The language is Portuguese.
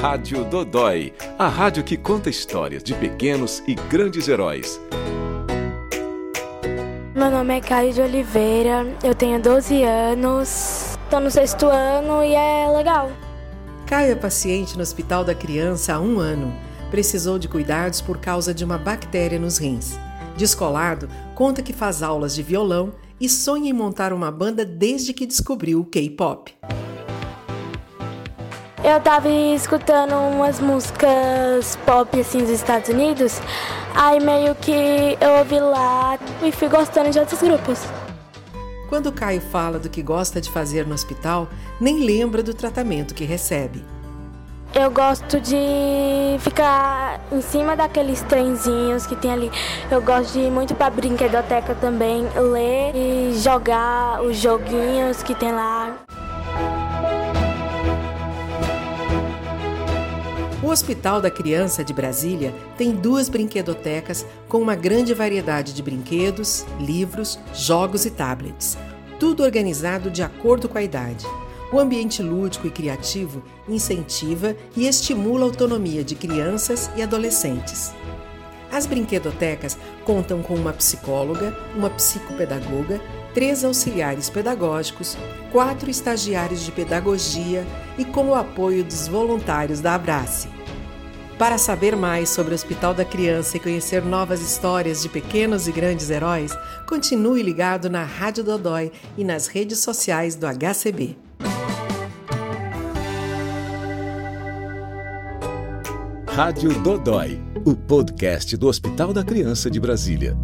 Rádio Dodói, a rádio que conta histórias de pequenos e grandes heróis. Meu nome é Caio de Oliveira, eu tenho 12 anos, estou no sexto ano e é legal. Caio é paciente no Hospital da Criança há um ano. Precisou de cuidados por causa de uma bactéria nos rins. Descolado, conta que faz aulas de violão e sonha em montar uma banda desde que descobriu o K-pop. Eu tava escutando umas músicas pop assim dos Estados Unidos, aí meio que eu ouvi lá e fui gostando de outros grupos. Quando Caio fala do que gosta de fazer no hospital, nem lembra do tratamento que recebe. Eu gosto de ficar em cima daqueles trenzinhos que tem ali. Eu gosto de ir muito pra brinquedoteca também, ler e jogar os joguinhos que tem lá. O Hospital da Criança de Brasília tem duas brinquedotecas com uma grande variedade de brinquedos, livros, jogos e tablets. Tudo organizado de acordo com a idade. O ambiente lúdico e criativo incentiva e estimula a autonomia de crianças e adolescentes. As brinquedotecas contam com uma psicóloga, uma psicopedagoga, três auxiliares pedagógicos, quatro estagiários de pedagogia e com o apoio dos voluntários da Abrace. Para saber mais sobre o Hospital da Criança e conhecer novas histórias de pequenos e grandes heróis, continue ligado na Rádio Dodói e nas redes sociais do HCB. Rádio Dodói, o podcast do Hospital da Criança de Brasília.